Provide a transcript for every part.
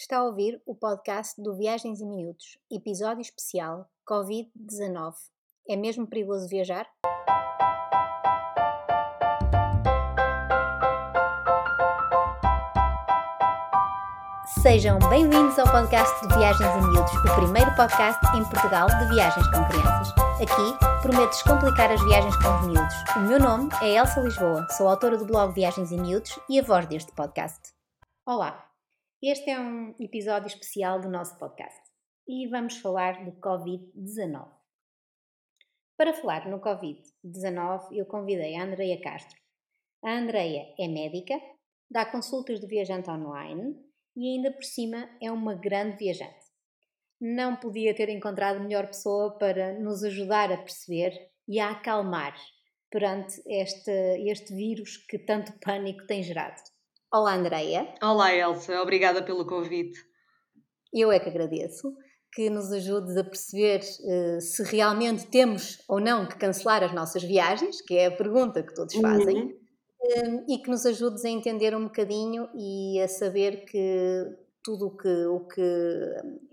Está a ouvir o podcast do Viagens em Minutos, episódio especial Covid-19. É mesmo perigoso viajar? Sejam bem-vindos ao podcast de Viagens em Miúdos, o primeiro podcast em Portugal de viagens com crianças. Aqui prometo descomplicar as viagens com os miúdos. O meu nome é Elsa Lisboa, sou autora do blog Viagens em Miúdos e a voz deste podcast. Olá, este é um episódio especial do nosso podcast e vamos falar do Covid-19. Para falar no Covid-19, eu convidei a Andreia Castro. A Andreia é médica, dá consultas de viajante online e ainda por cima é uma grande viajante. Não podia ter encontrado melhor pessoa para nos ajudar a perceber e a acalmar perante este, este vírus que tanto pânico tem gerado. Olá, Andreia. Olá, Elsa. Obrigada pelo convite. Eu é que agradeço que nos ajudes a perceber uh, se realmente temos ou não que cancelar as nossas viagens, que é a pergunta que todos fazem, uhum. uh, e que nos ajudes a entender um bocadinho e a saber que tudo o que, o que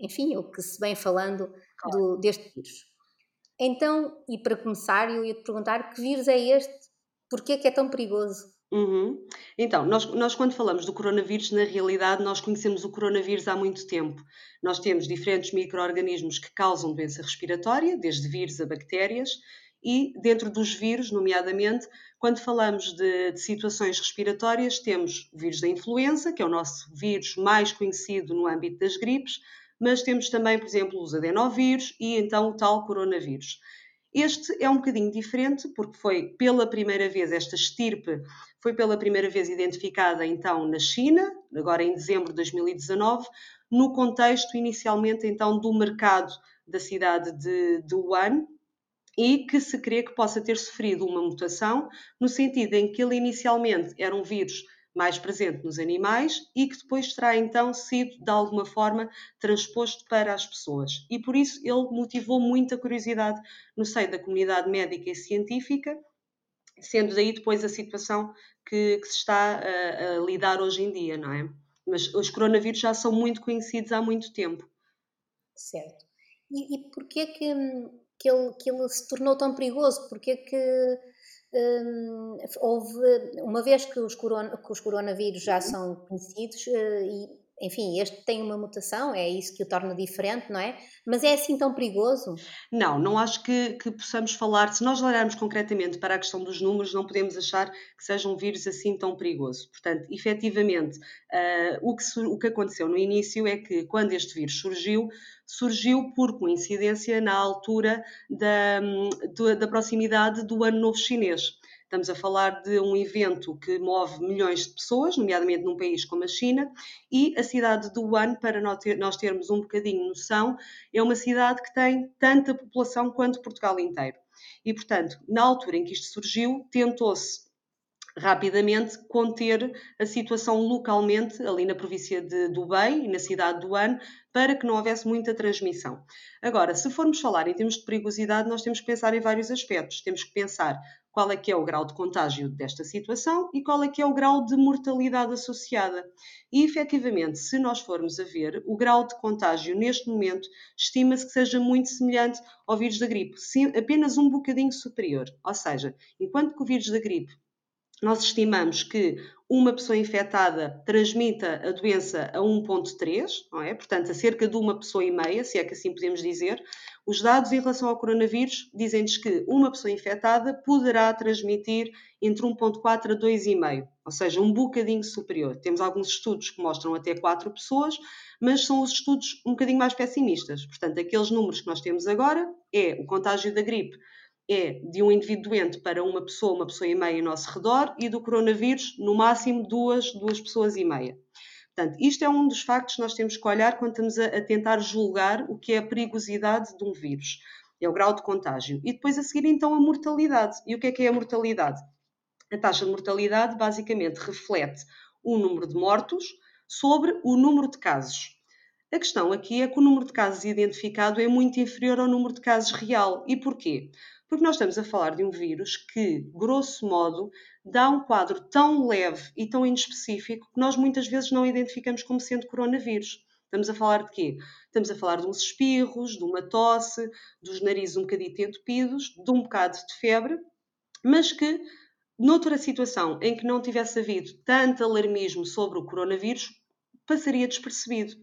enfim, o que se vem falando claro. do, deste vírus. Então, e para começar, eu ia te perguntar que vírus é este? Porquê é que é tão perigoso? Uhum. Então, nós, nós quando falamos do coronavírus, na realidade, nós conhecemos o coronavírus há muito tempo. Nós temos diferentes micro-organismos que causam doença respiratória, desde vírus a bactérias, e dentro dos vírus, nomeadamente, quando falamos de, de, situações respiratórias, temos o vírus da influenza, que é o nosso vírus mais conhecido no âmbito das gripes, mas temos também, por exemplo, os adenovírus e então o tal coronavírus. Este é um bocadinho diferente porque foi pela primeira vez, esta estirpe foi pela primeira vez identificada então na China, agora em dezembro de 2019, no contexto inicialmente então do mercado da cidade de, de Wuhan, e que se crê que possa ter sofrido uma mutação, no sentido em que ele inicialmente era um vírus mais presente nos animais e que depois terá então sido de alguma forma transposto para as pessoas. E por isso ele motivou muita curiosidade no seio da comunidade médica e científica, sendo daí depois a situação que, que se está a, a lidar hoje em dia, não é? Mas os coronavírus já são muito conhecidos há muito tempo. Certo. E, e porquê que, que, ele, que ele se tornou tão perigoso? Porquê que houve, uma vez que os, corona, que os coronavírus já são conhecidos, uh, e enfim, este tem uma mutação, é isso que o torna diferente, não é? Mas é assim tão perigoso? Não, não acho que, que possamos falar, se nós olharmos concretamente para a questão dos números, não podemos achar que seja um vírus assim tão perigoso. Portanto, efetivamente, uh, o, que, o que aconteceu no início é que quando este vírus surgiu, surgiu por coincidência na altura da, da proximidade do Ano Novo Chinês. Estamos a falar de um evento que move milhões de pessoas, nomeadamente num país como a China, e a cidade de Wuhan, para nós termos um bocadinho noção, é uma cidade que tem tanta população quanto Portugal inteiro. E, portanto, na altura em que isto surgiu, tentou-se rapidamente conter a situação localmente ali na província de Dubai e na cidade de Wuhan para que não houvesse muita transmissão. Agora, se formos falar em termos de perigosidade, nós temos que pensar em vários aspectos. Temos que pensar qual é que é o grau de contágio desta situação e qual é que é o grau de mortalidade associada. E, efetivamente, se nós formos a ver, o grau de contágio neste momento estima-se que seja muito semelhante ao vírus da gripe, apenas um bocadinho superior. Ou seja, enquanto que o vírus da gripe nós estimamos que uma pessoa infectada transmita a doença a 1,3, não é? Portanto, a cerca de uma pessoa e meia, se é que assim podemos dizer. Os dados em relação ao coronavírus dizem-nos que uma pessoa infectada poderá transmitir entre 1,4 a 2,5, ou seja, um bocadinho superior. Temos alguns estudos que mostram até 4 pessoas, mas são os estudos um bocadinho mais pessimistas. Portanto, aqueles números que nós temos agora é o contágio da gripe é de um indivíduo doente para uma pessoa, uma pessoa e meia em nosso redor, e do coronavírus, no máximo, duas, duas pessoas e meia. Portanto, isto é um dos factos que nós temos que olhar quando estamos a, a tentar julgar o que é a perigosidade de um vírus. É o grau de contágio. E depois a seguir, então, a mortalidade. E o que é que é a mortalidade? A taxa de mortalidade basicamente reflete o número de mortos sobre o número de casos. A questão aqui é que o número de casos identificado é muito inferior ao número de casos real. E porquê? Porque nós estamos a falar de um vírus que, grosso modo, dá um quadro tão leve e tão inespecífico que nós muitas vezes não identificamos como sendo coronavírus. Estamos a falar de quê? Estamos a falar de uns espirros, de uma tosse, dos narizes um bocadito entupidos, de um bocado de febre, mas que noutra situação em que não tivesse havido tanto alarmismo sobre o coronavírus, passaria despercebido.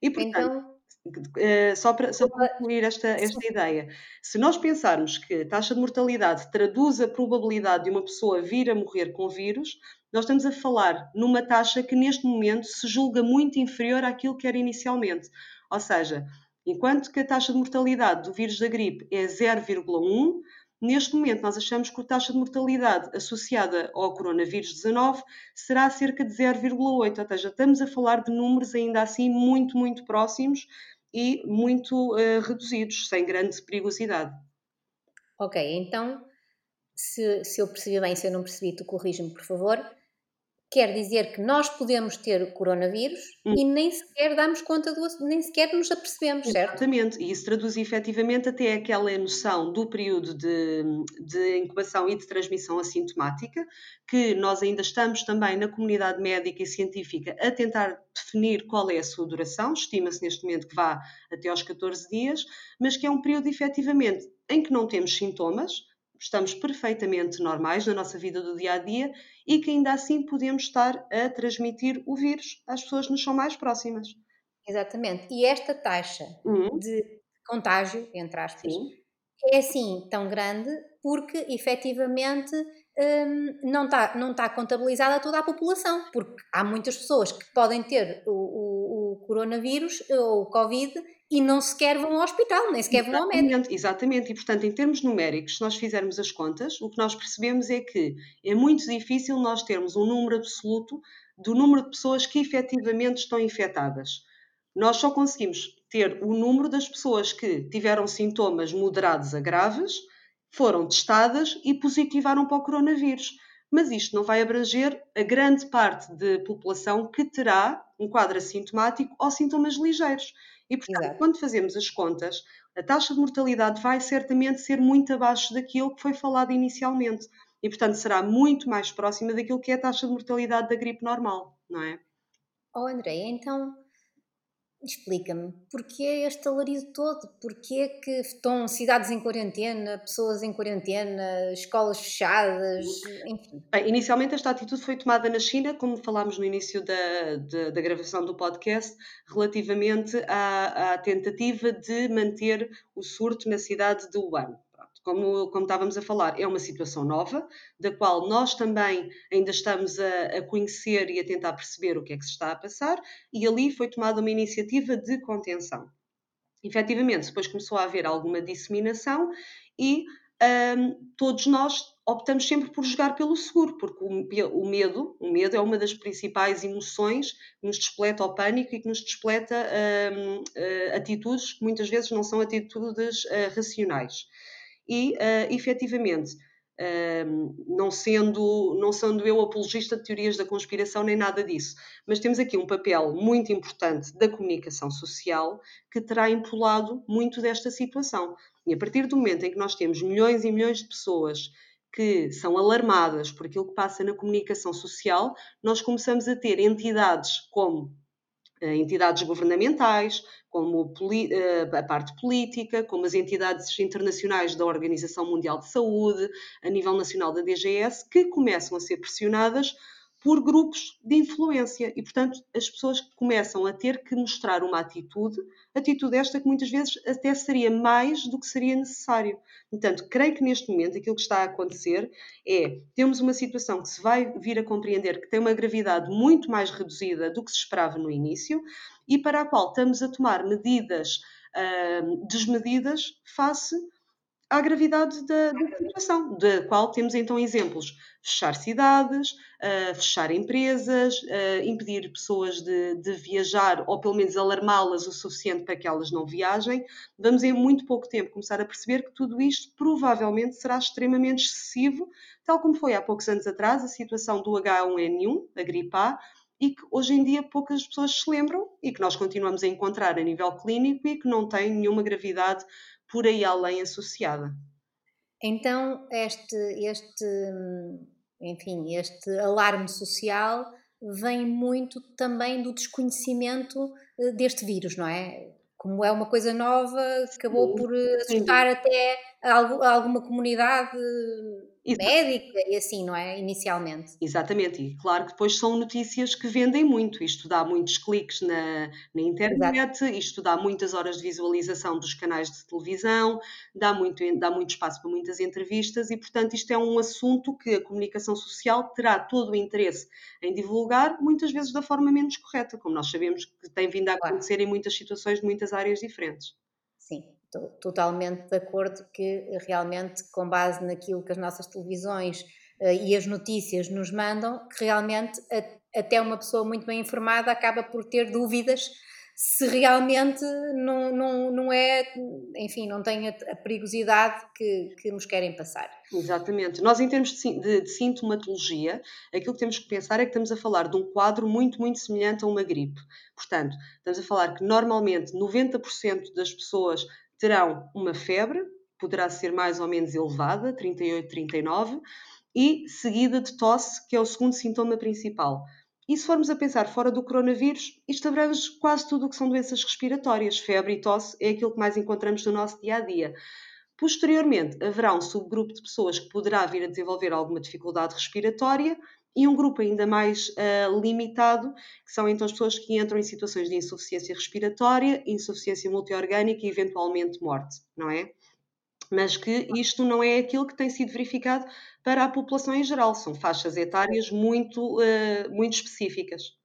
E, portanto, então... Uh, só para, só para concluir esta, esta ideia, se nós pensarmos que a taxa de mortalidade traduz a probabilidade de uma pessoa vir a morrer com vírus, nós estamos a falar numa taxa que neste momento se julga muito inferior àquilo que era inicialmente. Ou seja, enquanto que a taxa de mortalidade do vírus da gripe é 0,1, Neste momento, nós achamos que a taxa de mortalidade associada ao coronavírus 19 será cerca de 0,8, ou seja, estamos a falar de números ainda assim muito, muito próximos e muito uh, reduzidos, sem grande perigosidade. Ok, então, se, se eu percebi bem, se eu não percebi, tu corrige-me, por favor quer dizer que nós podemos ter coronavírus hum. e nem sequer damos conta do nem sequer nos apercebemos, certo? Exatamente, e isso traduz efetivamente até aquela noção do período de, de incubação e de transmissão assintomática, que nós ainda estamos também na comunidade médica e científica a tentar definir qual é a sua duração, estima-se neste momento que vá até aos 14 dias, mas que é um período efetivamente em que não temos sintomas, estamos perfeitamente normais na nossa vida do dia a dia e que ainda assim podemos estar a transmitir o vírus às pessoas que nos são mais próximas. Exatamente. E esta taxa uhum. de contágio, entre aspas, Sim. é assim tão grande porque efetivamente hum, não está não tá contabilizada toda a população, porque há muitas pessoas que podem ter o, o, o coronavírus ou o Covid e não sequer vão ao hospital, nem sequer vão ao médico. Exatamente, e portanto, em termos numéricos, se nós fizermos as contas, o que nós percebemos é que é muito difícil nós termos um número absoluto do número de pessoas que efetivamente estão infectadas. Nós só conseguimos ter o número das pessoas que tiveram sintomas moderados a graves, foram testadas e positivaram para o coronavírus. Mas isto não vai abranger a grande parte da população que terá um quadro assintomático ou sintomas ligeiros. E, portanto, Exato. quando fazemos as contas, a taxa de mortalidade vai certamente ser muito abaixo daquilo que foi falado inicialmente. E, portanto, será muito mais próxima daquilo que é a taxa de mortalidade da gripe normal, não é? Oh, André, então explica-me, porquê este alarido todo? Porquê que estão cidades em quarentena, pessoas em quarentena, escolas fechadas, enfim? Bem, inicialmente esta atitude foi tomada na China, como falámos no início da, da, da gravação do podcast, relativamente à, à tentativa de manter o surto na cidade de Wuhan como, como estávamos a falar, é uma situação nova, da qual nós também ainda estamos a, a, conhecer e a tentar perceber o que é que se está a passar, e ali foi tomada uma iniciativa de contenção. Efetivamente, depois começou a haver alguma disseminação e um, todos nós optamos sempre por jogar pelo seguro, porque o, o, medo, o medo é uma das principais emoções que nos despleta ao pânico e que nos despleta um, eh, atitudes que muitas vezes não são atitudes uh, racionais e, uh, efetivamente, uh, não, sendo, não sendo eu apologista de teorias da conspiração nem nada disso, mas temos aqui um papel muito importante da comunicação social que terá empolado muito desta situação. E a partir do momento em que nós temos milhões e milhões de pessoas que são alarmadas por aquilo que passa na comunicação social, nós começamos a ter entidades como entidades governamentais, como eh, a parte política, como as entidades internacionais da Organização Mundial de Saúde, a nível nacional da DGS, que começam a ser pressionadas por grupos de influência e, portanto, as pessoas começam a ter que mostrar uma atitude, atitude esta que muitas vezes até seria mais do que seria necessário. Portanto, creio que neste momento aquilo que está a acontecer é temos uma situação que se vai vir a compreender que tem uma gravidade muito mais reduzida do que se esperava no início e para a qual estamos a tomar medidas uh, desmedidas face à gravidade da, da situação, da qual temos então exemplos. Fechar cidades, uh, fechar empresas, uh, impedir pessoas de, de, viajar ou pelo menos alarmá-las o suficiente para que elas não viajem. Vamos em muito pouco tempo começar a perceber que tudo isto provavelmente será extremamente excessivo, tal como foi há poucos anos atrás a situação do H1N1, a gripe A, e que hoje em dia poucas pessoas se lembram e que nós continuamos a encontrar a nível clínico e que não tem nenhuma gravidade por aí além associada. Então, este, este, enfim, este alarme social vem muito também do desconhecimento eh, deste vírus, não é? Como é uma coisa nova, acabou por assustar até alguma comunidade médica e assim, não é? Inicialmente. Exatamente, e claro que depois são notícias que vendem muito, isto dá muitos cliques na, na internet, Exato. isto dá muitas horas de visualização dos canais de televisão, dá muito, dá muito espaço para muitas entrevistas e, portanto, isto é um assunto que a comunicação social terá todo o interesse em divulgar, muitas vezes da forma menos correta, como nós sabemos que tem vindo a acontecer claro. em muitas situações de muitas áreas diferentes. Estou totalmente de acordo que realmente, com base naquilo que as nossas televisões uh, e as notícias nos mandam, que realmente a, até uma pessoa muito bem informada acaba por ter dúvidas se realmente não, não, não é, enfim, não tem a, a perigosidade que, que nos querem passar. Exatamente. Nós, em termos de, de, de, sintomatologia, aquilo que temos que pensar é que estamos a falar de um quadro muito, muito semelhante a uma gripe. Portanto, estamos a falar que normalmente 90% das pessoas terão uma febre, poderá ser mais ou menos elevada, 38, 39, e seguida de tosse, que é o segundo sintoma principal. E se formos a pensar fora do coronavírus, isto abrange quase tudo o que são doenças respiratórias. Febre e tosse é aquilo que mais encontramos no nosso dia a dia. Posteriormente, haverá um subgrupo de pessoas que poderá vir a desenvolver alguma dificuldade respiratória e um grupo ainda mais uh, limitado, que são então as pessoas que entram em situações de insuficiência respiratória, insuficiência multiorgânica e eventualmente morte, não é? Mas que isto não é aquilo que tem sido verificado para a população em geral, são faixas etárias muito, uh, muito específicas.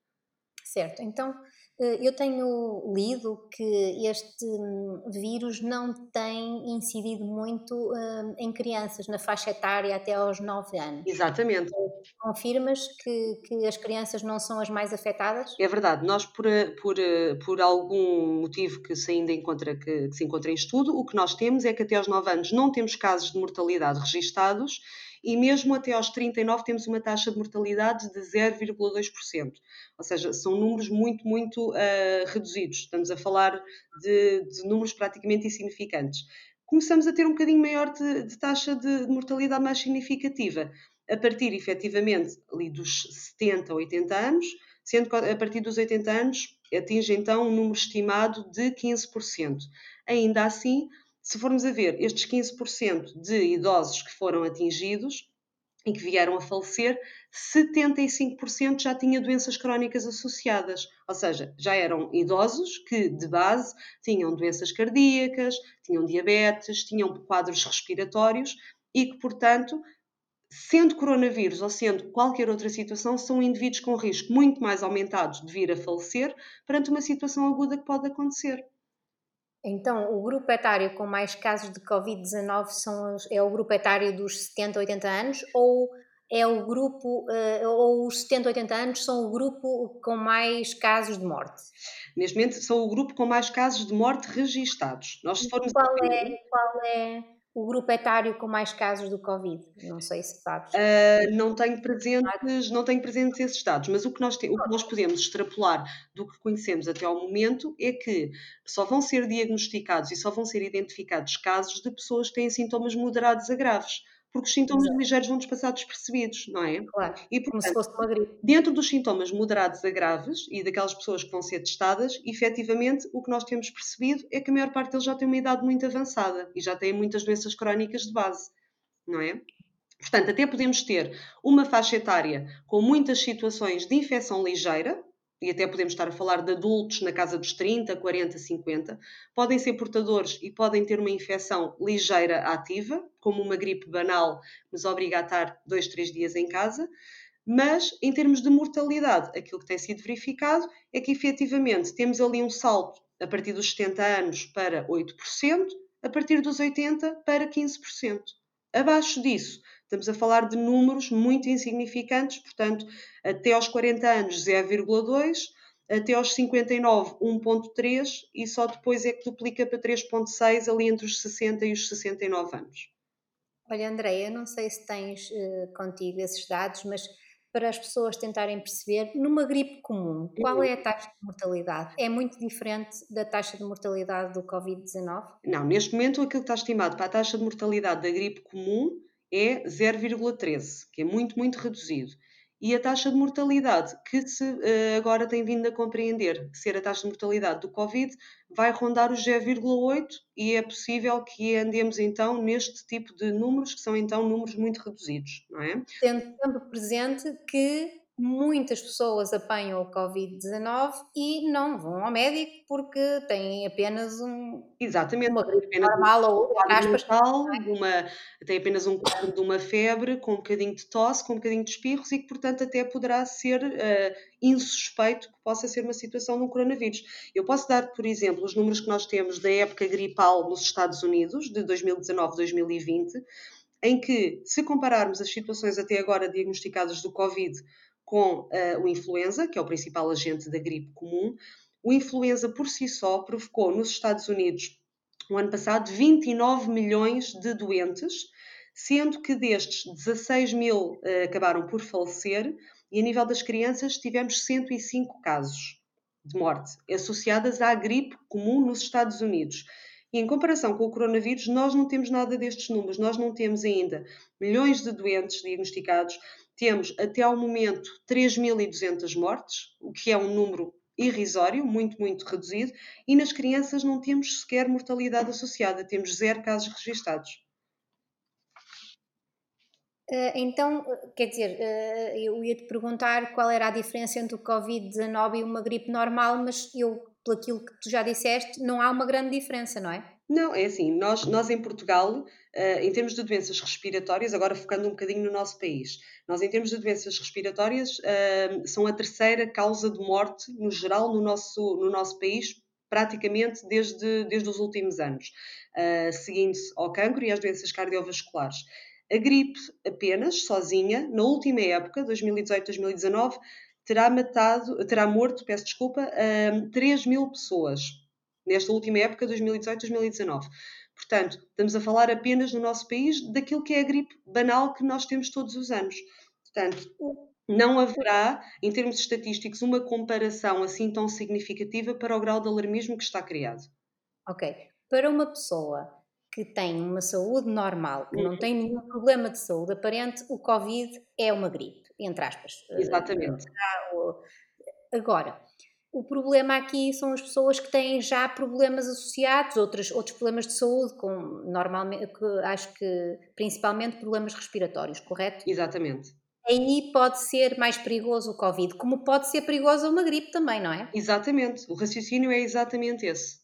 Certo, então eu tenho lido que este hum, vírus não tem incidido muito hum, em crianças, na faixa etária até aos 9 anos. Exatamente. Confirmas que, que as crianças não são as mais afetadas? É verdade. Nós, por, por, por algum motivo que se ainda encontra, que, que se encontra em estudo, o que nós temos é que até aos 9 anos não temos casos de mortalidade registados e mesmo até aos 39 temos uma taxa de mortalidade de 0,2%. Ou seja, são números muito, muito uh, reduzidos. Estamos a falar de, de, números praticamente insignificantes. Começamos a ter um bocadinho maior de, de taxa de mortalidade mais significativa, a partir, efetivamente, ali dos 70, 80 anos, sendo que a partir dos 80 anos atinge então um número estimado de 15%. Ainda assim, se formos a ver estes 15% de idosos que foram atingidos e que vieram a falecer, 75% já tinha doenças crónicas associadas, ou seja, já eram idosos que, de base, tinham doenças cardíacas, tinham diabetes, tinham quadros respiratórios e que, portanto, sendo coronavírus ou sendo qualquer outra situação, são indivíduos com risco muito mais aumentados de vir a falecer perante uma situação aguda que pode acontecer. Então, o grupo etário com mais casos de Covid-19 é o grupo etário dos 70, 80 anos ou é o grupo, uh, ou os 70, 80 anos são o grupo com mais casos de morte? Neste momento são o grupo com mais casos de morte registados. Nós, se formos qual, é, qual é o grupo etário com mais casos do Covid? Não sei se sabes. Uh, não tenho presentes, não tenho presentes esses dados, mas o que, nós te, o que nós podemos extrapolar do que conhecemos até ao momento é que só vão ser diagnosticados e só vão ser identificados casos de pessoas que têm sintomas moderados a graves porque os sintomas Exato. ligeiros vão-nos passar despercebidos, não é? Claro, e, portanto, como se fosse uma gripe. Dentro dos sintomas moderados a graves e daquelas pessoas que vão ser testadas, efetivamente, o que nós temos percebido é que a maior parte deles já tem uma idade muito avançada e já têm muitas doenças crónicas de base, não é? Portanto, até podemos ter uma faixa etária com muitas situações de infecção ligeira, e até podemos estar a falar de adultos na casa dos 30, 40, 50, podem ser portadores e podem ter uma infecção ligeira ativa, como uma gripe banal, nos obriga a estar dois, três dias em casa. Mas, em termos de mortalidade, aquilo que tem sido verificado é que efetivamente temos ali um salto a partir dos 70 anos para 8%, a partir dos 80 para 15%. Abaixo disso, Estamos a falar de números muito insignificantes, portanto, até aos 40 anos 0,2, até aos 59 1,3 e só depois é que duplica para 3,6 ali entre os 60 e os 69 anos. Olha, Andréia, não sei se tens uh, contigo esses dados, mas para as pessoas tentarem perceber, numa gripe comum, qual é a taxa de mortalidade? É muito diferente da taxa de mortalidade do Covid-19? Não, neste momento aquilo que está estimado para a taxa de mortalidade da gripe comum é 0,13, que é muito, muito reduzido. E a taxa de mortalidade, que se uh, agora tem vindo a compreender ser a taxa de mortalidade do Covid, vai rondar os 0,8 e é possível que andemos então neste tipo de números, que são então números muito reduzidos, não é? Tendo sempre presente que muitas pessoas apanham o Covid-19 e não vão ao médico porque têm apenas um, Exatamente, uma gripe normal ou aspas. uma, tem apenas um quadro de uma febre com um bocadinho de tosse, com um bocadinho de espirros e que, portanto, até poderá ser uh, insuspeito que possa ser uma situação de um coronavírus. Eu posso dar, por exemplo, os números que nós temos da época gripal nos Estados Unidos, de 2019-2020, em que, se compararmos as situações até agora diagnosticadas do Covid com uh, o influenza, que é o principal agente da gripe comum. O influenza por si só provocou nos Estados Unidos, no ano passado, 29 milhões de doentes, sendo que destes 16 mil uh, acabaram por falecer e a nível das crianças tivemos 105 casos de morte associadas à gripe comum nos Estados Unidos. E em comparação com o coronavírus, nós não temos nada destes números, nós não temos ainda milhões de doentes diagnosticados, temos até ao momento 3.200 mortes, o que é um número irrisório, muito, muito reduzido, e nas crianças não temos sequer mortalidade associada, temos zero casos registados. Eh, então, quer dizer, eh, eu ia te perguntar qual era a diferença entre o Covid-19 e uma gripe normal, mas eu, pelo que tu já disseste, não há uma grande diferença, não é? Não, é assim, nós, nós em Portugal, uh, em termos de doenças respiratórias, agora focando um bocadinho no nosso país, nós em termos de doenças respiratórias uh, são a terceira causa de morte, no geral, no nosso, no nosso país, praticamente desde, desde os últimos anos, uh, seguindo-se ao cancro e às doenças cardiovasculares. A gripe apenas, sozinha, na última época, 2018-2019, terá matado, terá morto, peço desculpa, 3 mil pessoas nesta última época, 2018-2019. Portanto, estamos a falar apenas no nosso país daquilo que é a gripe banal que nós temos todos os anos. Portanto, não haverá, em termos estatísticos, uma comparação assim tão significativa para o grau de alarmismo que está criado. Ok. Para uma pessoa que tem uma saúde normal, que não uhum. tem nenhum problema de saúde aparente, o Covid é uma gripe, entre aspas. Exatamente. Agora, o problema aqui são as pessoas que têm já problemas associados, outros, outros problemas de saúde, com normalmente, acho que principalmente problemas respiratórios, correto? Exatamente. Aí pode ser mais perigoso o Covid, como pode ser perigosa uma gripe também, não é? Exatamente, o raciocínio é exatamente esse.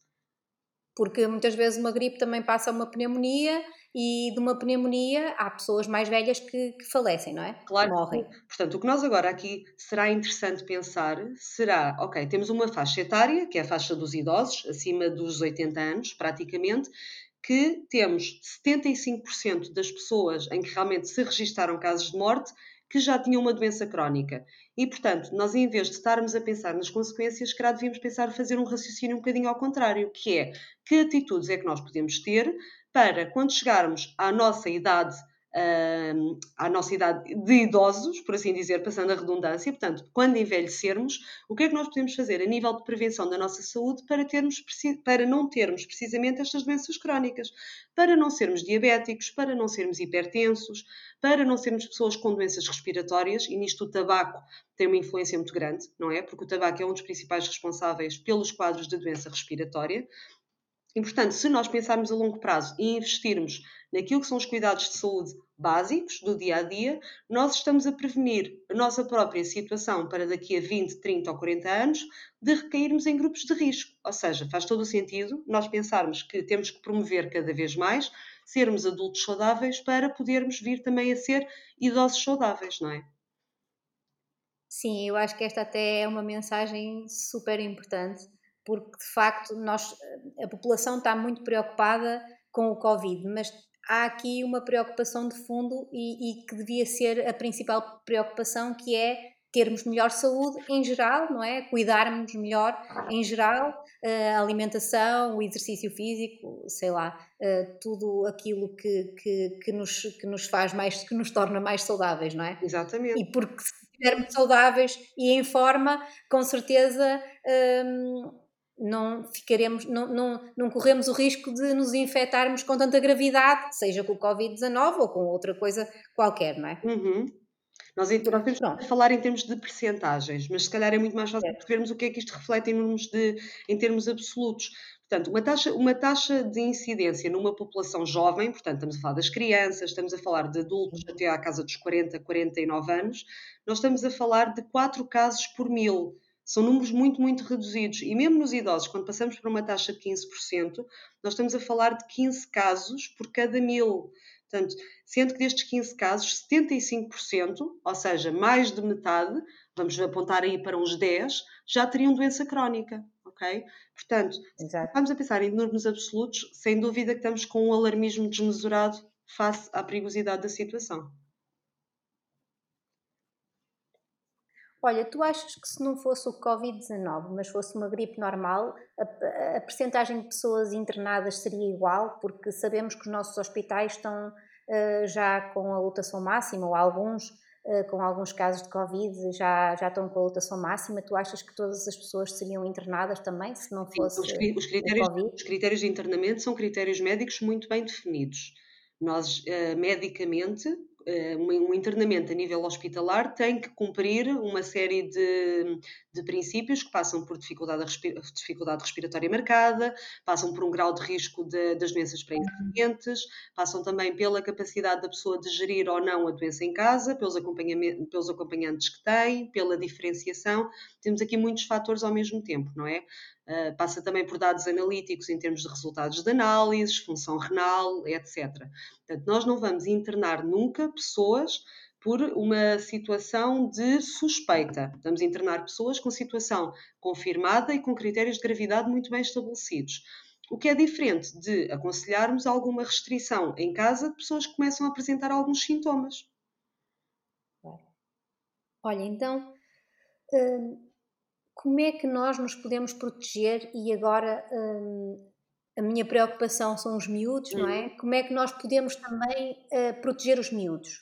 Porque muitas vezes uma gripe também passa a uma pneumonia e de uma pneumonia há pessoas mais velhas que, que falecem, não é? Claro. Morrem. Portanto, o que nós agora aqui será interessante pensar será, ok, temos uma faixa etária, que é a faixa dos idosos, acima dos 80 anos, praticamente, que temos 75% das pessoas em que realmente se registaram casos de morte que já tinham uma doença crónica. E, portanto, nós em vez de estarmos a pensar nas consequências, calhar devíamos pensar fazer um raciocínio um bocadinho ao contrário, que é que atitudes é que nós podemos ter para quando chegarmos à nossa idade à nossa idade de idosos, por assim dizer, passando a redundância, portanto, quando envelhecermos, o que é que nós podemos fazer a nível de prevenção da nossa saúde para, termos, para não termos precisamente estas doenças crónicas, para não sermos diabéticos, para não sermos hipertensos, para não sermos pessoas com doenças respiratórias, e nisto o tabaco tem uma influência muito grande, não é? Porque o tabaco é um dos principais responsáveis pelos quadros de doença respiratória. E, portanto, se nós pensarmos a longo prazo e investirmos naquilo que são os cuidados de saúde básicos do dia a dia, nós estamos a prevenir a nossa própria situação para daqui a 20, 30 ou 40 anos de recairmos em grupos de risco. Ou seja, faz todo o sentido nós pensarmos que temos que promover cada vez mais sermos adultos saudáveis para podermos vir também a ser idosos saudáveis, não é? Sim, eu acho que esta até é uma mensagem super importante porque de facto nós, a população está muito preocupada com o Covid, mas há aqui uma preocupação de fundo e, e, que devia ser a principal preocupação, que é termos melhor saúde em geral, não é? Cuidarmos melhor em geral, a alimentação, o exercício físico, sei lá, tudo aquilo que, que, que, nos, que nos faz mais, que nos torna mais saudáveis, não é? Exatamente. E porque se estivermos saudáveis e em forma, com certeza. Hum, não ficaremos, não, não, não corremos o risco de nos infectarmos com tanta gravidade, seja com o Covid-19 ou com outra coisa qualquer, não é? Uhum. Nós, nós temos que falar em termos de percentagens, mas se calhar é muito mais fácil percebermos o que é que isto reflete em termos, de, em termos absolutos. Portanto, uma taxa, uma taxa de incidência numa população jovem, portanto, estamos a falar das crianças, estamos a falar de adultos até à casa dos 40, 49 anos, nós estamos a falar de 4 casos por mil. São números muito, muito reduzidos. E mesmo nos idosos, quando passamos para uma taxa de 15%, nós estamos a falar de 15 casos por cada mil. Portanto, sendo que destes 15 casos, 75%, ou seja, mais de metade, vamos apontar aí para uns 10, já teriam doença crónica ok? Portanto, Exato. vamos a pensar em números absolutos, sem dúvida que estamos com um alarmismo desmesurado face à perigosidade da situação. Olha, tu achas que se não fosse o Covid-19, mas fosse uma gripe normal, a, a percentagem de pessoas internadas seria igual? Porque sabemos que os nossos hospitais estão uh, já com a lotação máxima, ou alguns eh, com alguns casos de Covid, já, já estão com a lotação máxima. Tu achas que todas as pessoas seriam internadas também, se não fosse Sim, os, critérios, os critérios de internamento são critérios médicos muito bem definidos. Nós, uh, medicamente, um internamento a nível hospitalar tem que cumprir uma série de, de princípios que passam por dificuldade, dificuldade respiratória marcada, passam por um grau de risco de, das doenças pré-existentes, passam também pela capacidade da pessoa de gerir ou não a doença em casa, pelos, pelos acompanhantes que tem, pela diferenciação. Temos aqui muitos fatores ao mesmo tempo, não é? Uh, passa também por dados analíticos em termos de resultados de análises, função renal, etc. Portanto, nós não vamos internar nunca pessoas por uma situação de suspeita. Vamos internar pessoas com situação confirmada e com critérios de gravidade muito bem estabelecidos. O que é diferente de aconselharmos alguma restrição em casa de pessoas que começam a apresentar alguns sintomas. Olha, então, hum, como é que nós nos podemos proteger e agora hum, a minha preocupação são os miúdos, não é? Como é que nós podemos também uh, proteger os miúdos?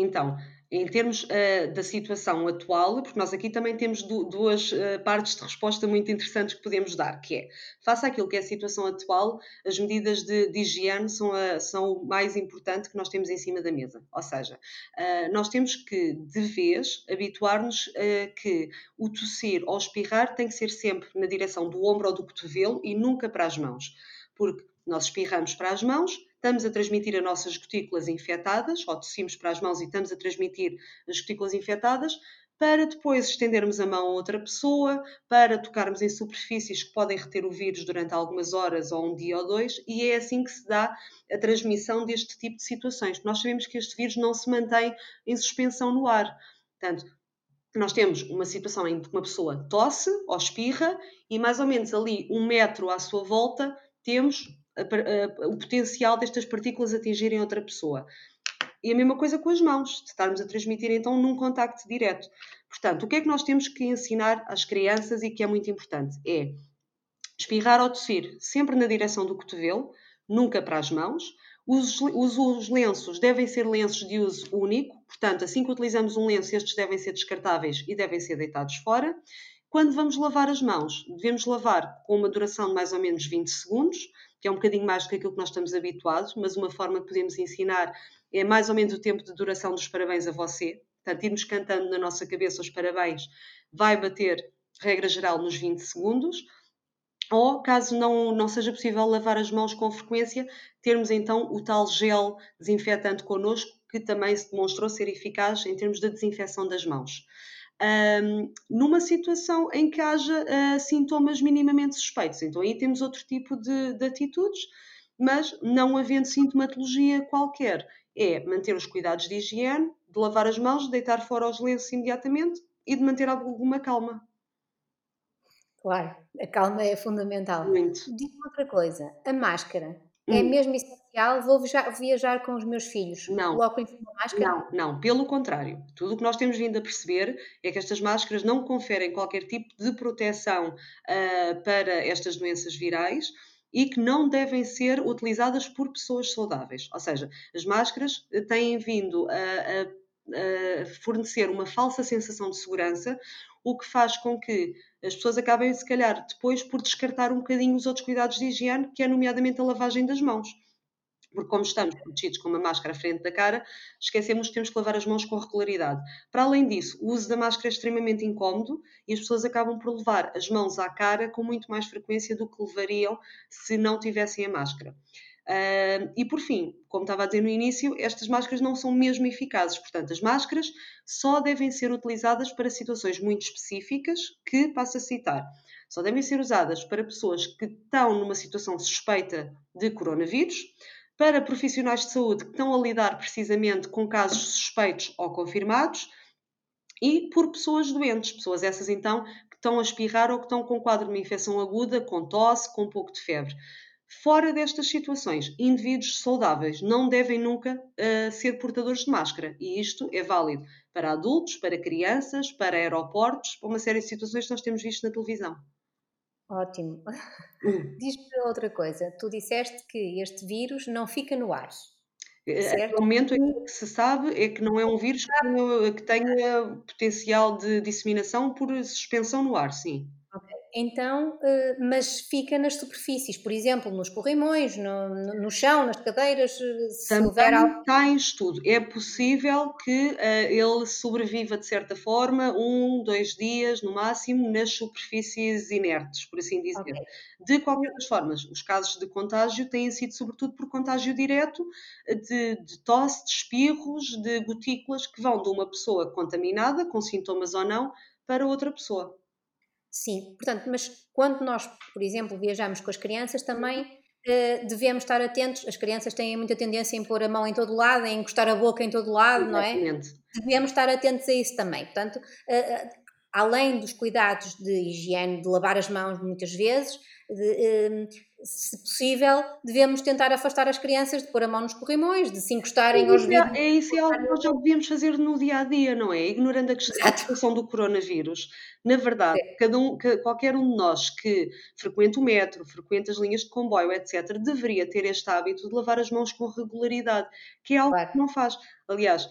Então, em termos uh, da situação atual, porque nós aqui também temos du duas uh, partes de resposta muito interessantes que podemos dar, que é, face àquilo que é a situação atual, as medidas de, de higiene são, a, são o mais importante que nós temos em cima da mesa. Ou seja, uh, nós temos que, de vez, habituar-nos a que o tossir ou espirrar tem que ser sempre na direção do ombro ou do cotovelo e nunca para as mãos. Porque nós espirramos para as mãos, estamos a transmitir as nossas gotículas infectadas, ou tossimos para as mãos e estamos a transmitir as gotículas infectadas, para depois estendermos a mão a outra pessoa, para tocarmos em superfícies que podem reter o vírus durante algumas horas ou um dia ou dois, e é assim que se dá a transmissão deste tipo de situações. Nós sabemos que este vírus não se mantém em suspensão no ar. Portanto, nós temos uma situação em que uma pessoa tosse ou espirra e mais ou menos ali um metro à sua volta temos o potencial destas partículas atingirem outra pessoa. E a mesma coisa com as mãos, de estarmos a transmitir então num contacto direto. Portanto, o que é que nós temos que ensinar às crianças e que é muito importante? É espirrar ou tossir sempre na direção do cotovelo, nunca para as mãos. Os, os, os, lenços devem ser lenços de uso único, portanto, assim que utilizamos um lenço, estes devem ser descartáveis e devem ser deitados fora. Quando vamos lavar as mãos, devemos lavar com uma duração de mais ou menos 20 segundos que é um bocadinho mais do que aquilo que nós estamos habituados, mas uma forma que podemos ensinar é mais ou menos o tempo de duração dos parabéns a você. Portanto, irmos cantando na nossa cabeça os parabéns vai bater, regra geral, nos 20 segundos. Ou, caso não, não seja possível lavar as mãos com frequência, termos então o tal gel desinfetante connosco, que também se demonstrou ser eficaz em termos de desinfecção das mãos um, numa situação em que haja uh, sintomas minimamente suspeitos. Então aí temos outro tipo de, de atitudes, mas não havendo sintomatologia qualquer. É manter os cuidados de higiene, de lavar as mãos, de deitar fora os lenços imediatamente e de manter alguma calma. Claro, a calma é fundamental. Muito. Diz-me outra coisa, a máscara é hum. mesmo essencial? Vou viajar, com os meus filhos? Não. Coloco em cima máscara? Não, não. Pelo contrário. Tudo o que nós temos vindo a perceber é que estas máscaras não conferem qualquer tipo de proteção uh, para estas doenças virais e que não devem ser utilizadas por pessoas saudáveis. Ou seja, as máscaras têm vindo a, a fornecer uma falsa sensação de segurança, o que faz com que as pessoas acabem, se calhar, depois por descartar um bocadinho os outros cuidados de higiene, que é nomeadamente a lavagem das mãos. Porque como estamos protegidos com uma máscara à frente da cara, esquecemos que temos que lavar as mãos com regularidade. Para além disso, o uso da máscara é extremamente incómodo e as pessoas acabam por levar as mãos à cara com muito mais frequência do que levariam se não tivessem a máscara. Uh, e por fim, como estava a dizer no início, estas máscaras não são mesmo eficazes, portanto, as máscaras só devem ser utilizadas para situações muito específicas que passo a citar. Só devem ser usadas para pessoas que estão numa situação suspeita de coronavírus, para profissionais de saúde que estão a lidar precisamente com casos suspeitos ou confirmados e por pessoas doentes, pessoas essas então que estão a espirrar ou que estão com quadro de uma infecção aguda, com tosse, com um pouco de febre. Fora destas situações, indivíduos saudáveis não devem nunca uh, ser portadores de máscara e isto é válido para adultos, para crianças, para aeroportos, para uma série de situações que nós temos visto na televisão. Ótimo. Hum. Diz-me outra coisa. Tu disseste que este vírus não fica no ar. Eh, certo? Até o momento que se sabe é que não é um vírus que tenha, que tenha potencial de disseminação por suspensão no ar, sim. Então, eh, mas fica nas superfícies, por exemplo, nos corrimões, no, no chão, nas cadeiras, eh, se Também houver algo... está em estudo. É possível que uh, ele sobreviva de certa forma um, dois dias no máximo nas superfícies inertes, por assim dizer. Okay. De qualquer das formas, os casos de contágio têm sido sobretudo por contágio direto de, de tosse, de espirros, de gotículas que vão de uma pessoa contaminada, com sintomas ou não, para outra pessoa. Sim, portanto, mas quando nós, por exemplo, viajamos com as crianças, também uh, devemos estar atentos. As crianças têm muita tendência em pôr a mão em todo lado, em encostar a boca em todo lado, Exatamente. não é? Devemos estar atentos a isso também. Portanto, uh, além dos cuidados de higiene, de lavar as mãos muitas vezes, de, se possível, devemos tentar afastar as crianças de pôr a mão nos corrimões, de se encostarem aos vidros. É isso, é algo que nós já devíamos fazer no dia a dia, não é? Ignorando a situação do coronavírus. Na verdade, cada um, qualquer um de nós que frequenta o metro, frequenta as linhas de comboio, etc., deveria ter este hábito de lavar as mãos com regularidade, que é algo claro. que não faz. Aliás,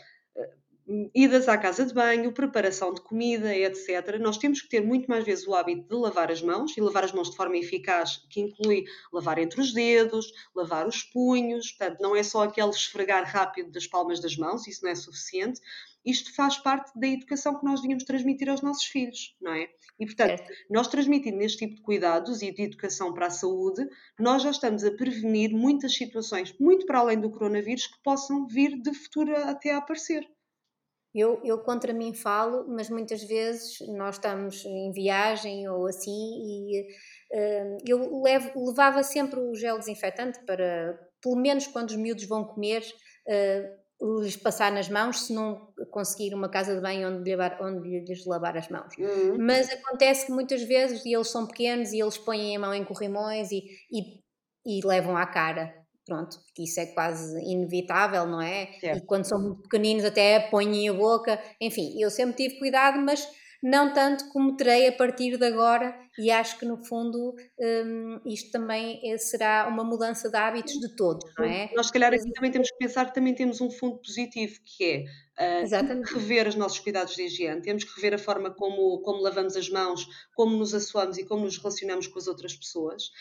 idas à casa de banho, preparação de comida, etc. Nós temos que ter muito mais vezes o hábito de lavar as mãos e lavar as mãos de forma eficaz, que inclui lavar entre os dedos, lavar os punhos, portanto, não é só aquele esfregar rápido das palmas das mãos, isso não é suficiente. Isto faz parte da educação que nós devíamos transmitir aos nossos filhos, não é? E, portanto, é. nós transmitindo este tipo de cuidados e de educação para a saúde, nós já estamos a prevenir muitas situações, muito para além do coronavírus, que possam vir de futuro até a aparecer. Eu, eu contra mim falo, mas muitas vezes nós estamos em viagem ou assim e uh, eu levo, levava sempre o gel desinfetante para, pelo menos quando os miúdos vão comer, uh, lhes passar nas mãos, se não conseguir uma casa de banho onde, levar, onde lhes lavar as mãos. Uhum. Mas acontece que muitas vezes, e eles são pequenos e eles põem a mão em corrimões e, e, e levam à cara pronto, que isso é quase inevitável, não é? Certo. E quando são muito pequeninos até põem a boca, enfim, eu sempre tive cuidado, mas não tanto como terei a partir de agora, e acho que no fundo um, isto também é, será uma mudança de hábitos de todos, não é? Nós, se calhar, aqui também temos que pensar que também temos um fundo positivo, que é uh, rever os nossos cuidados de higiene, temos que rever a forma como, como lavamos as mãos, como nos assoamos e como nos relacionamos com as outras pessoas.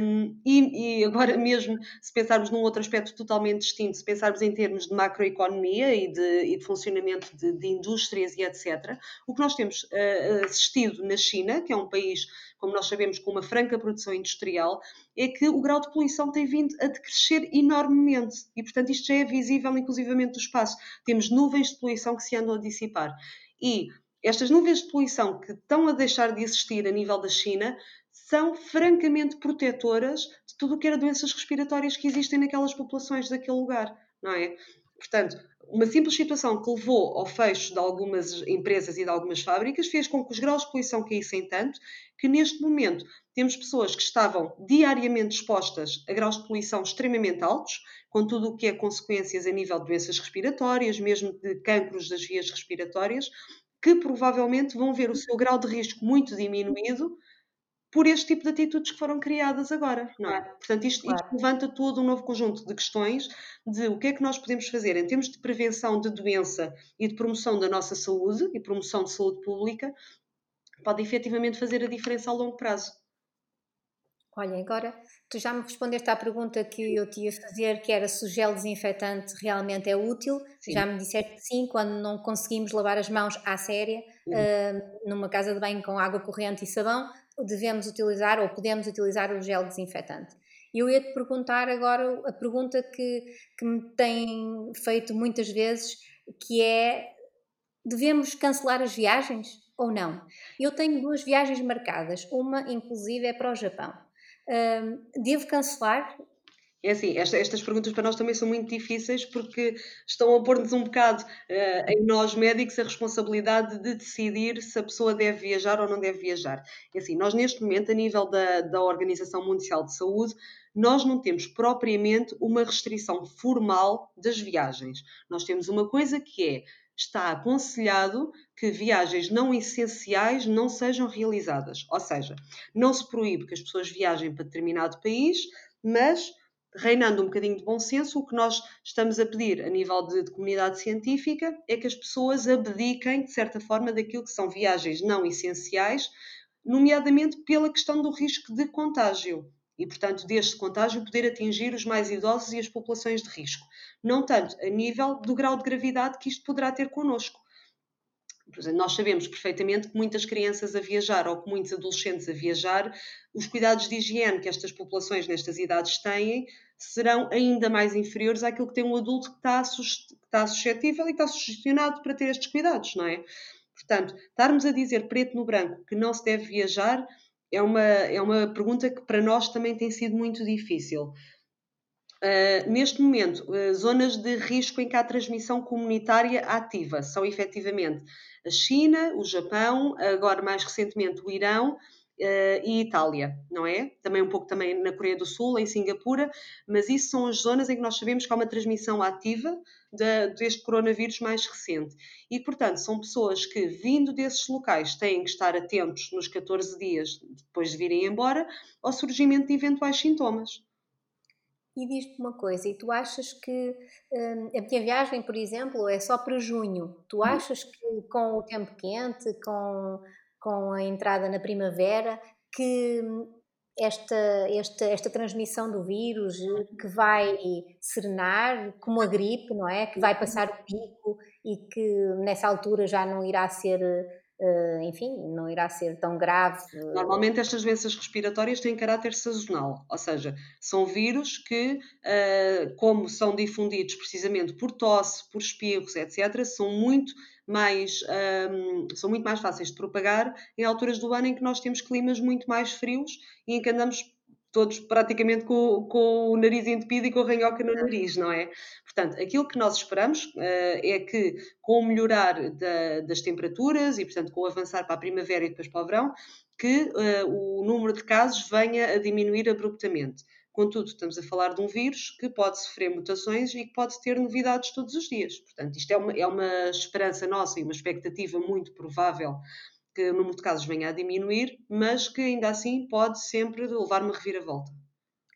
Um, e, e, agora mesmo, se pensarmos num outro aspecto totalmente distinto, se pensarmos em termos de macroeconomia e de, e de funcionamento de, de, indústrias e etc., o que nós temos uh, assistido na China, que é um país, como nós sabemos, com uma franca produção industrial, é que o grau de poluição tem vindo a decrescer enormemente e, portanto, isto já é visível inclusivamente do espaço. Temos nuvens de poluição que se andam a dissipar. E estas nuvens de poluição que estão a deixar de existir a nível da China são francamente protetoras de tudo o que era doenças respiratórias que existem naquelas populações daquele lugar, não é? Portanto, uma simples situação que levou ao fecho de algumas empresas e de algumas fábricas fez com que os graus de poluição caíssem tanto que neste momento temos pessoas que estavam diariamente expostas a graus de poluição extremamente altos, com tudo o que é consequências a nível de doenças respiratórias, mesmo de cancros das vias respiratórias, que provavelmente vão ver o seu grau de risco muito diminuído por este tipo de atitudes que foram criadas agora, não é? Portanto, isto, claro. isto, levanta todo um novo conjunto de questões de o que é que nós podemos fazer em termos de prevenção de doença e de promoção da nossa saúde e promoção de saúde pública, pode efetivamente fazer a diferença a longo prazo. Olha, agora tu já me respondeste à pergunta que eu te ia fazer, que era se o gel desinfetante realmente é útil. Sim. Já me disseste que sim, quando não conseguimos lavar as mãos à séria, uh, numa casa de banho com água corrente e sabão, devemos utilizar ou podemos utilizar o gel desinfetante. Eu ia-te perguntar agora a pergunta que, que me tem feito muitas vezes, que é, devemos cancelar as viagens ou não? Eu tenho duas viagens marcadas, uma inclusive é para o Japão devo cancelar? É assim, esta, estas perguntas para nós também são muito difíceis porque estão a pôr-nos um bocado uh, em nós médicos a responsabilidade de decidir se a pessoa deve viajar ou não deve viajar. É assim, nós neste momento, a nível da, da Organização Mundial de Saúde, nós não temos propriamente uma restrição formal das viagens. Nós temos uma coisa que é está aconselhado que viagens não essenciais não sejam realizadas. Ou seja, não se proíbe que as pessoas viajem para determinado país, mas reinando um bocadinho de bom senso, o que nós estamos a pedir a nível de, de, comunidade científica é que as pessoas abdiquem, de certa forma, daquilo que são viagens não essenciais, nomeadamente pela questão do risco de contágio e, portanto, deste contágio poder atingir os mais idosos e as populações de risco. Não tanto a nível do grau de gravidade que isto poderá ter connosco. Nós sabemos perfeitamente que muitas crianças a viajar ou que muitos adolescentes a viajar, os cuidados de higiene que estas populações nestas idades têm serão ainda mais inferiores àquilo que tem um adulto que está, que está suscetível e está sugestionado para ter estes cuidados, não é? Portanto, estarmos a dizer preto no branco que não se deve viajar é uma, é uma pergunta que para nós também tem sido muito difícil. Uh, neste momento, uh, zonas de risco em que há transmissão comunitária ativa são efetivamente a China, o Japão, agora mais recentemente o Irão Uh, e Itália, não é? Também um pouco também na Coreia do Sul, em Singapura, mas isso são as zonas em que nós sabemos que há uma transmissão ativa de, deste coronavírus mais recente. E, portanto, são pessoas que, vindo desses locais, têm que estar atentos nos 14 dias depois de virem embora ao surgimento de eventuais sintomas. E diz-te uma coisa, e tu achas que hum, a minha viagem, por exemplo, é só para junho. Tu uhum. achas que com o tempo quente, com com a entrada na primavera, que esta, esta, esta transmissão do vírus que vai serenar, como a gripe, não é? Que vai passar o pico e que nessa altura já não irá ser enfim, não irá ser tão grave. Normalmente estas doenças respiratórias têm caráter sazonal, ou seja, são vírus que, uh, como são difundidos precisamente por tosse, por espirros, etc., são muito mais, um, são muito mais fáceis de propagar em alturas do ano em que nós temos climas muito mais frios e em que andamos todos praticamente com, com, o nariz entupido e com a ranhoca no nariz, não é? Portanto, aquilo que nós esperamos uh, é que, com o melhorar da, das temperaturas e, portanto, com o avançar para a primavera e depois para o verão, que uh, o número de casos venha a diminuir abruptamente. Contudo, estamos a falar de um vírus que pode sofrer mutações e que pode ter novidades todos os dias. Portanto, isto é uma, é uma esperança nossa e uma expectativa muito provável que o número de casos venha a diminuir, mas que ainda assim pode sempre levar uma reviravolta.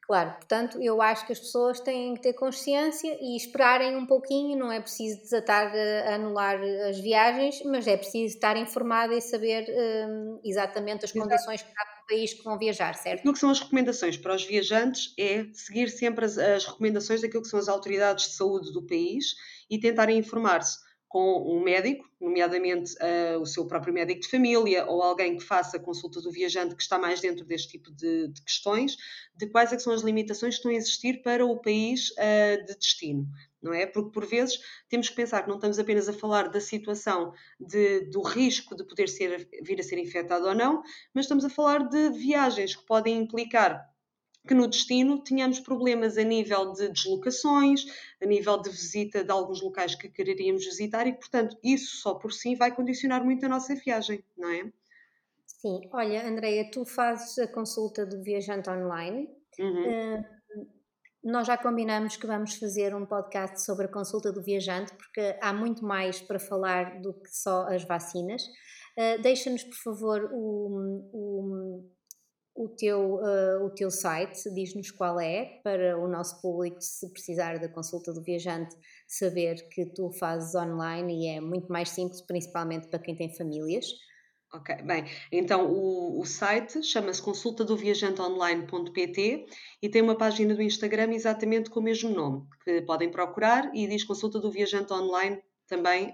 Claro, portanto, eu acho que as pessoas têm que ter consciência e esperarem um pouquinho, não é preciso desatar a anular as viagens, mas é preciso estar informada e saber um, exatamente as Exato. condições para o país que vão viajar, certo? O que são as recomendações para os viajantes é seguir sempre as, as recomendações daquilo que são as autoridades de saúde do país e tentarem informar-se com um médico, nomeadamente uh, o seu próprio médico de família ou alguém que faça consulta do viajante que está mais dentro deste tipo de, de questões, de quais é são as limitações que estão a existir para o país uh, de destino. Não é? Porque por vezes temos que pensar que não estamos apenas a falar da situação de, do risco de poder ser, vir a ser infectado ou não, mas estamos a falar de viagens que podem implicar que no destino tínhamos problemas a nível de deslocações, a nível de visita de alguns locais que quereríamos visitar e, portanto, isso só por si vai condicionar muito a nossa viagem, não é? Sim, olha, Andreia, tu fazes a consulta do viajante online. Uhum. Uh, nós já combinamos que vamos fazer um podcast sobre a consulta do viajante, porque há muito mais para falar do que só as vacinas. Uh, Deixa-nos, por favor, o, o o teu, uh, o teu site, diz-nos qual é, para o nosso público, se precisar da consulta do viajante, saber que tu fazes online e é muito mais simples, principalmente para quem tem famílias. Ok, bem, então o, o site chama-se consultadoviajanteonline.pt e tem uma página do Instagram exatamente com o mesmo nome, que podem procurar e diz Consulta do Viajante Online também,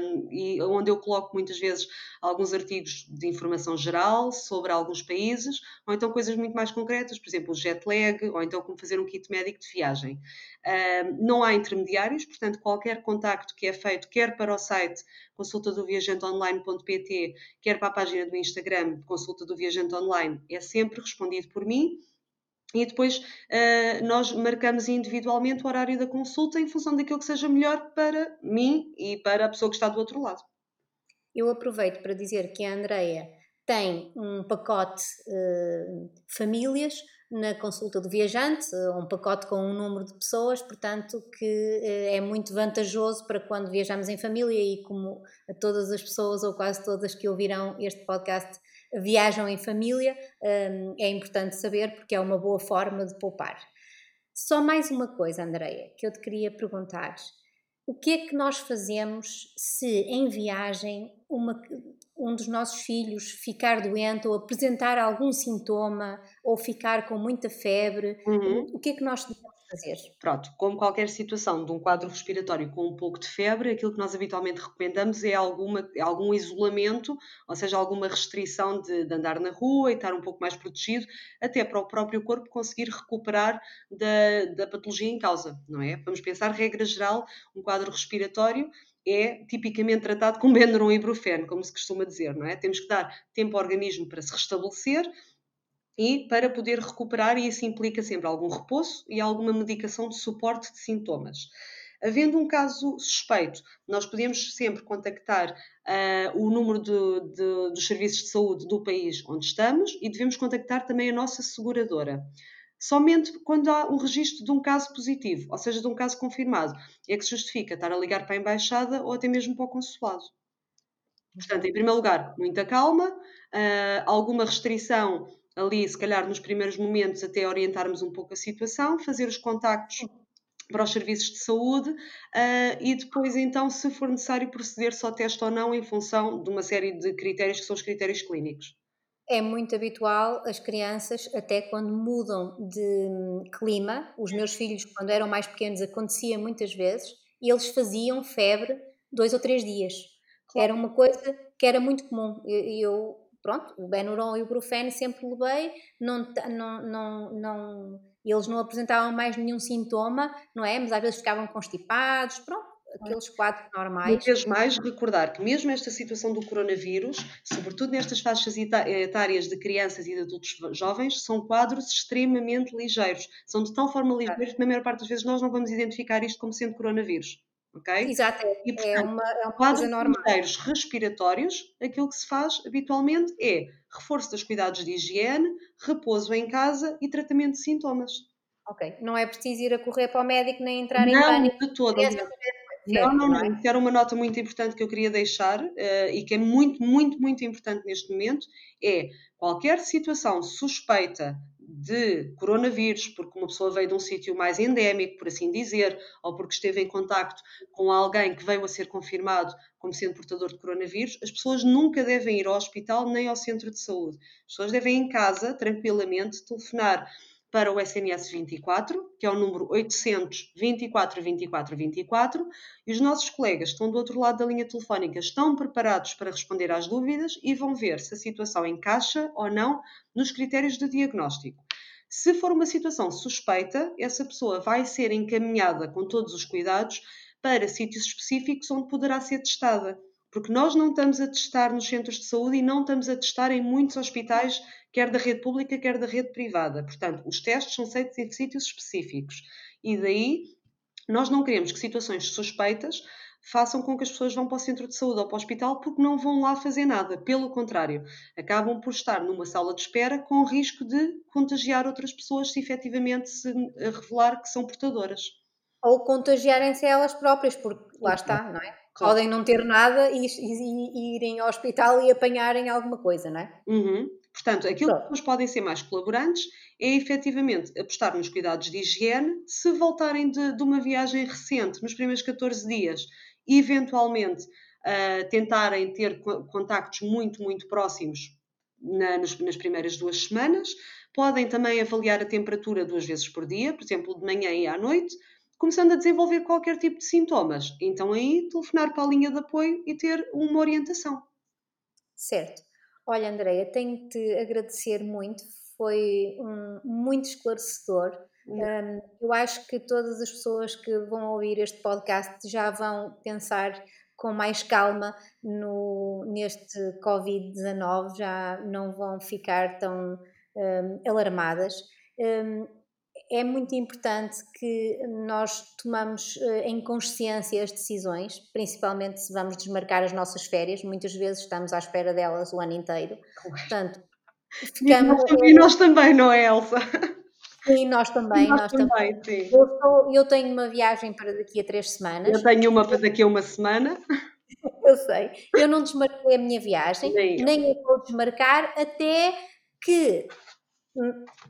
um, e onde eu coloco muitas vezes alguns artigos de informação geral sobre alguns países, ou então coisas muito mais concretas, por exemplo, o jet lag, ou então como fazer um kit médico de viagem. Um, não há intermediários, portanto, qualquer contacto que é feito, quer para o site consulta do viajanteonline.pt, quer para a página do Instagram consulta do viajante online, é sempre respondido por mim e depois uh, nós marcamos individualmente o horário da consulta em função daquilo que seja melhor para mim e para a pessoa que está do outro lado. Eu aproveito para dizer que a Andreia tem um pacote uh, famílias na consulta do viajante, um pacote com um número de pessoas, portanto, que uh, é muito vantajoso para quando viajamos em família e como todas as pessoas, ou quase todas que ouvirão este podcast, viajam em família, hum, é importante saber porque é uma boa forma de poupar. Só mais uma coisa, Andreia, que eu te queria perguntar. O que é que nós fazemos se em viagem uma, um dos nossos filhos ficar doente ou apresentar algum sintoma ou ficar com muita febre? Uhum. O que é que nós devemos fazer? Pronto, como qualquer situação de um quadro respiratório com um pouco de febre, aquilo que nós habitualmente recomendamos é alguma, algum isolamento, ou seja, alguma restrição de, de, andar na rua e estar um pouco mais protegido, até para o próprio corpo conseguir recuperar da, da patologia em causa, não é? Vamos pensar, regra geral, um quadro respiratório é tipicamente tratado com Benuron e Ibuprofeno, como se costuma dizer, não é? Temos que dar tempo ao organismo para se restabelecer, e para poder recuperar, e isso implica sempre algum repouso e alguma medicação de suporte de sintomas. Havendo um caso suspeito, nós podemos sempre contactar uh, o número de, de, dos serviços de saúde do país onde estamos e devemos contactar também a nossa seguradora. Somente quando há um registro de um caso positivo, ou seja, de um caso confirmado, é que se justifica estar a ligar para a embaixada ou até mesmo para o consulado. Portanto, em primeiro lugar, muita calma, uh, alguma restrição ali, se calhar nos primeiros momentos, até orientarmos um pouco a situação, fazer os contactos para os serviços de saúde uh, e depois, então, se for necessário, proceder só teste ou não em função de uma série de critérios que são os critérios clínicos. É muito habitual as crianças, até quando mudam de hum, clima, os meus filhos, quando eram mais pequenos, acontecia muitas vezes, e eles faziam febre dois ou três dias. Claro. Era uma coisa que era muito comum. Eu, eu pronto, o Benuron e o Brufeno sempre levei, não, não, não, não, eles não apresentavam mais nenhum sintoma, não é? Mas às vezes ficavam constipados, pronto, aqueles quadros normais. Uma vez mais, recordar que mesmo esta situação do coronavírus, sobretudo nestas faixas etárias de crianças e de adultos jovens, são quadros extremamente ligeiros. São de tal forma ligeiros que, na maior parte das vezes, nós não vamos identificar isto como sendo coronavírus ok? Exato, é, e, é portanto, é uma, é uma coisa normal. respiratórios, aquilo que se faz habitualmente é reforço dos cuidados de higiene, repouso em casa e tratamento de sintomas. Ok, não é preciso ir a correr para o médico nem entrar não, em pânico. de todo. Não, não, não. Isso era uma nota muito importante que eu queria deixar uh, e que é muito, muito, muito importante neste momento, é qualquer situação suspeita de coronavírus, porque uma pessoa veio de um sítio mais endémico, por assim dizer, ou porque esteve em contacto com alguém que veio a ser confirmado como sendo portador de coronavírus, as pessoas nunca devem ir ao hospital nem ao centro de saúde. As pessoas devem em casa, tranquilamente, telefonar para o SNS 24, que é o número 800 24 24 24, e os nossos colegas que estão do outro lado da linha telefónica estão preparados para responder às dúvidas e vão ver se a situação encaixa ou não nos critérios de diagnóstico. Se for uma situação suspeita, essa pessoa vai ser encaminhada com todos os cuidados para sítios específicos onde poderá ser testada. Porque nós não estamos a testar nos centros de saúde e não estamos a testar em muitos hospitais, quer da rede pública, quer da rede privada. Portanto, os testes são feitos em sítios específicos. E daí nós não queremos que situações suspeitas façam com que as pessoas vão para o centro de saúde ou para o hospital porque não vão lá fazer nada. Pelo contrário, acabam por estar numa sala de espera com o risco de contagiar outras pessoas se efetivamente se revelar que são portadoras. Ou contagiarem-se elas próprias, porque lá está, não é? Podem não ter nada e, e, e, irem ao hospital e apanharem alguma coisa, não é? Uhum. Portanto, aquilo Pronto. que nós podem ser mais colaborantes é efetivamente apostar nos cuidados de higiene. Se voltarem de, de uma viagem recente, nos primeiros 14 dias, eventualmente uh, tentarem ter contactos muito, muito próximos na, nas, nas primeiras duas semanas. Podem também avaliar a temperatura duas vezes por dia, por exemplo, de manhã e à noite, começando a desenvolver qualquer tipo de sintomas. Então aí telefonar para a linha de apoio e ter uma orientação. Certo. Olha, Andreia, tenho-te agradecer muito, foi um, muito esclarecedor. Um, eu acho que todas as pessoas que vão ouvir este podcast já vão pensar com mais calma no, neste Covid-19, já não vão ficar tão um, alarmadas. Um, é muito importante que nós tomamos uh, em consciência as decisões, principalmente se vamos desmarcar as nossas férias, muitas vezes estamos à espera delas o ano inteiro. Portanto, ficamos... E nós também, não é, Elsa? Sim, nós também. Nós, nós também, também. Eu, estou, eu tenho uma viagem para daqui a três semanas. Eu tenho uma para daqui a uma semana. Eu sei. Eu não desmarquei a minha viagem, nem, nem eu vou desmarcar até que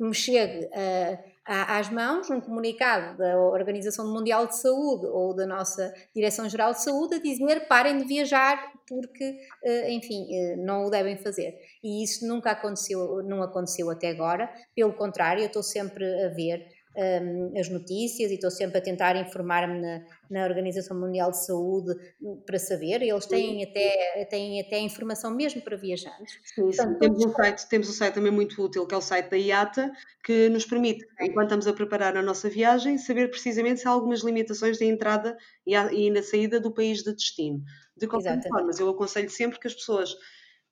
me chegue a, às mãos um comunicado da Organização Mundial de Saúde ou da nossa Direção-Geral de Saúde a dizer parem de viajar porque, eh, enfim, eh, não o devem fazer. E isso nunca aconteceu, não aconteceu até agora. Pelo contrário, eu estou sempre a ver um, as notícias e estou sempre a tentar informar-me na, Organização Mundial de Saúde para saber. Eles têm até, têm até informação mesmo para viajantes. Sim, Portanto, temos, um site, temos um site também muito útil, que é o site da IATA, que nos permite, enquanto estamos a preparar a nossa viagem, saber precisamente se há algumas limitações de entrada e, e na saída do país de destino. De qualquer forma, eu aconselho sempre que as pessoas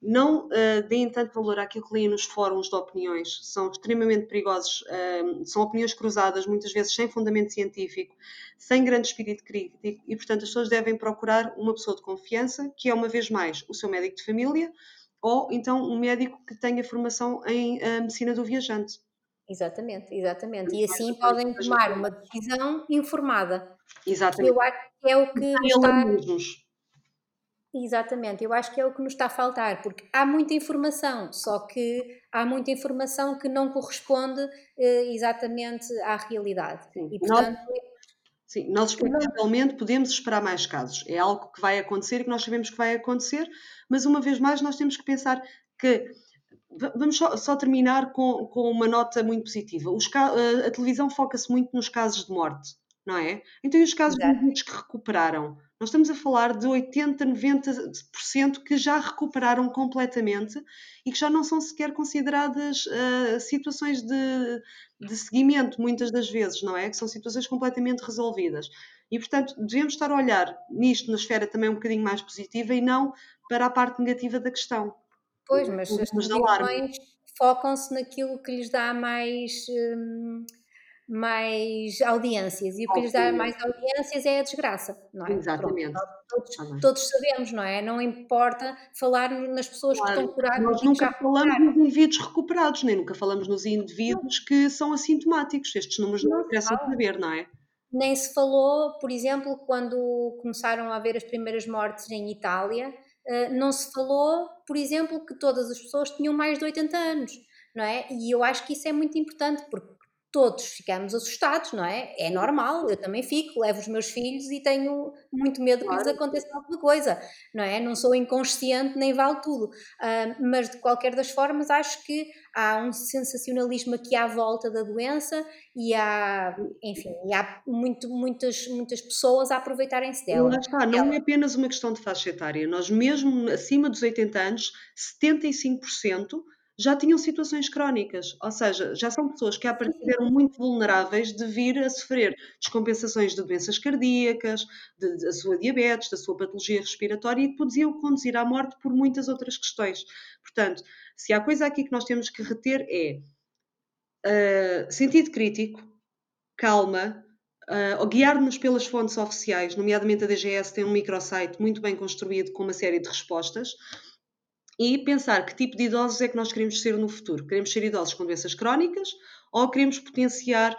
não uh, deem tanto valor àquilo que leem nos fóruns de opiniões, são extremamente perigosos, uh, são opiniões cruzadas, muitas vezes sem fundamento científico, sem grande espírito crítico, e portanto as pessoas devem procurar uma pessoa de confiança, que é uma vez mais o seu médico de família, ou então um médico que tenha formação em uh, medicina do viajante. Exatamente, exatamente. E assim podem tomar uma decisão informada. Exatamente. Eu acho que é o que está... Exatamente, eu acho que é o que nos está a faltar, porque há muita informação, só que há muita informação que não corresponde eh, exatamente à realidade. Sim. E, portanto, nós, sim, nós expectavelmente podemos esperar mais casos. É algo que vai acontecer e que nós sabemos que vai acontecer, mas uma vez mais nós temos que pensar que Vamos só, só, terminar com, com, uma nota muito positiva. Os, a televisão foca-se muito nos casos de morte, não é? Então, e os casos de que recuperaram? Nós estamos a falar de 80, 90% que já recuperaram completamente e que já não são sequer consideradas uh, situações de, de seguimento, muitas das vezes, não é? Que são situações completamente resolvidas. E, portanto, devemos estar a olhar nisto na esfera também um bocadinho mais positiva e não para a parte negativa da questão. Pois, mas as televisões focam-se naquilo que lhes dá mais. Hum mais audiências e o que lhes dá mais audiências é a desgraça, não é? Exatamente. todos, todos, sabemos, não é? Não importa falar nas pessoas claro. que estão curadas. Nós nunca falamos nos indivíduos recuperados, nem nunca falamos nos indivíduos não. que são assintomáticos. Estes números não, não interessam saber, não é? Nem se falou, por exemplo, quando começaram a haver as primeiras mortes em Itália, eh, não se falou, por exemplo, que todas as pessoas tinham mais de 80 anos, não é? E eu acho que isso é muito importante, porque todos ficamos assustados, não é? É normal, eu também fico, levo os meus filhos e tenho muito medo claro. que lhes aconteça alguma coisa, não é? Não sou inconsciente nem vale tudo, uh, mas de qualquer das formas acho que há um sensacionalismo aqui à volta da doença e há, enfim, e há muito, muitas, muitas pessoas a aproveitarem-se dela. Lá está, não é apenas uma questão de faixa etária, nós mesmo acima dos 80 anos, 75% já tinham situações crónicas, ou seja, já são pessoas que à partida eram muito vulneráveis de vir a sofrer descompensações de doenças cardíacas, da sua diabetes, da sua patologia respiratória e podiam conduzir à morte por muitas outras questões. Portanto, se há coisa aqui que nós temos que reter é uh, sentido crítico, calma, uh, guiar-nos pelas fontes oficiais, nomeadamente a DGS tem um microsite muito bem construído com uma série de respostas, e pensar que tipo de idosos é que nós queremos ser no futuro. Queremos ser idosos com doenças crónicas ou queremos potenciar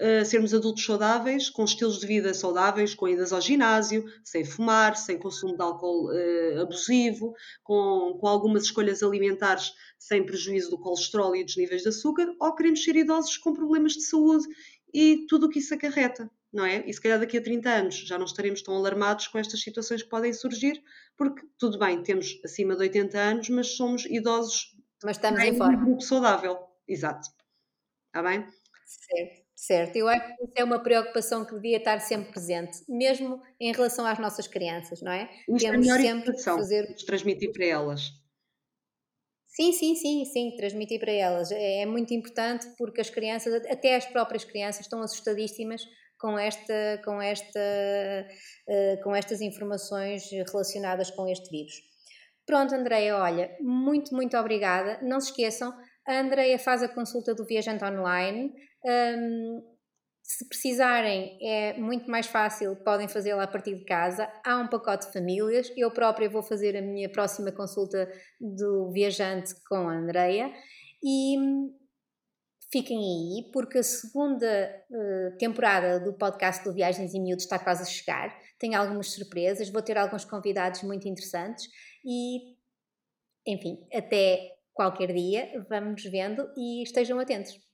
uh, sermos adultos saudáveis, com estilos de vida saudáveis, com idas ao ginásio, sem fumar, sem consumo de álcool uh, abusivo, com, com algumas escolhas alimentares sem prejuízo do colesterol e dos níveis de açúcar, ou queremos ser idosos com problemas de saúde e tudo o que isso acarreta. Não é? E se calhar daqui a 30 anos já não estaremos tão alarmados com estas situações que podem surgir, porque tudo bem, temos acima de 80 anos, mas somos idosos. Mas estamos em forma. Um grupo saudável, exato. Está bem? Certo, certo. Eu acho que isso é uma preocupação que devia estar sempre presente, mesmo em relação às nossas crianças, não é? Isto Temos é a melhor sempre que fazer... transmitir para elas. Sim, sim, sim, sim, transmitir para elas. É, é muito importante porque as crianças, até as próprias crianças, estão assustadíssimas com, esta, com, esta, uh, com estas informações relacionadas com este vírus. Pronto, Andreia, olha, muito, muito obrigada. Não se esqueçam, a Andreia faz a consulta do Viajante Online. Um, se precisarem, é muito mais fácil, podem fazê-la a partir de casa. Há um pacote de famílias. Eu própria vou fazer a minha próxima consulta do viajante com a Andreia. E fiquem aí, porque a segunda uh, temporada do podcast do Viagens e Miúdos está quase a chegar. Tem algumas surpresas, vou ter alguns convidados muito interessantes e, enfim, até qualquer dia, vamos vendo e estejam atentos.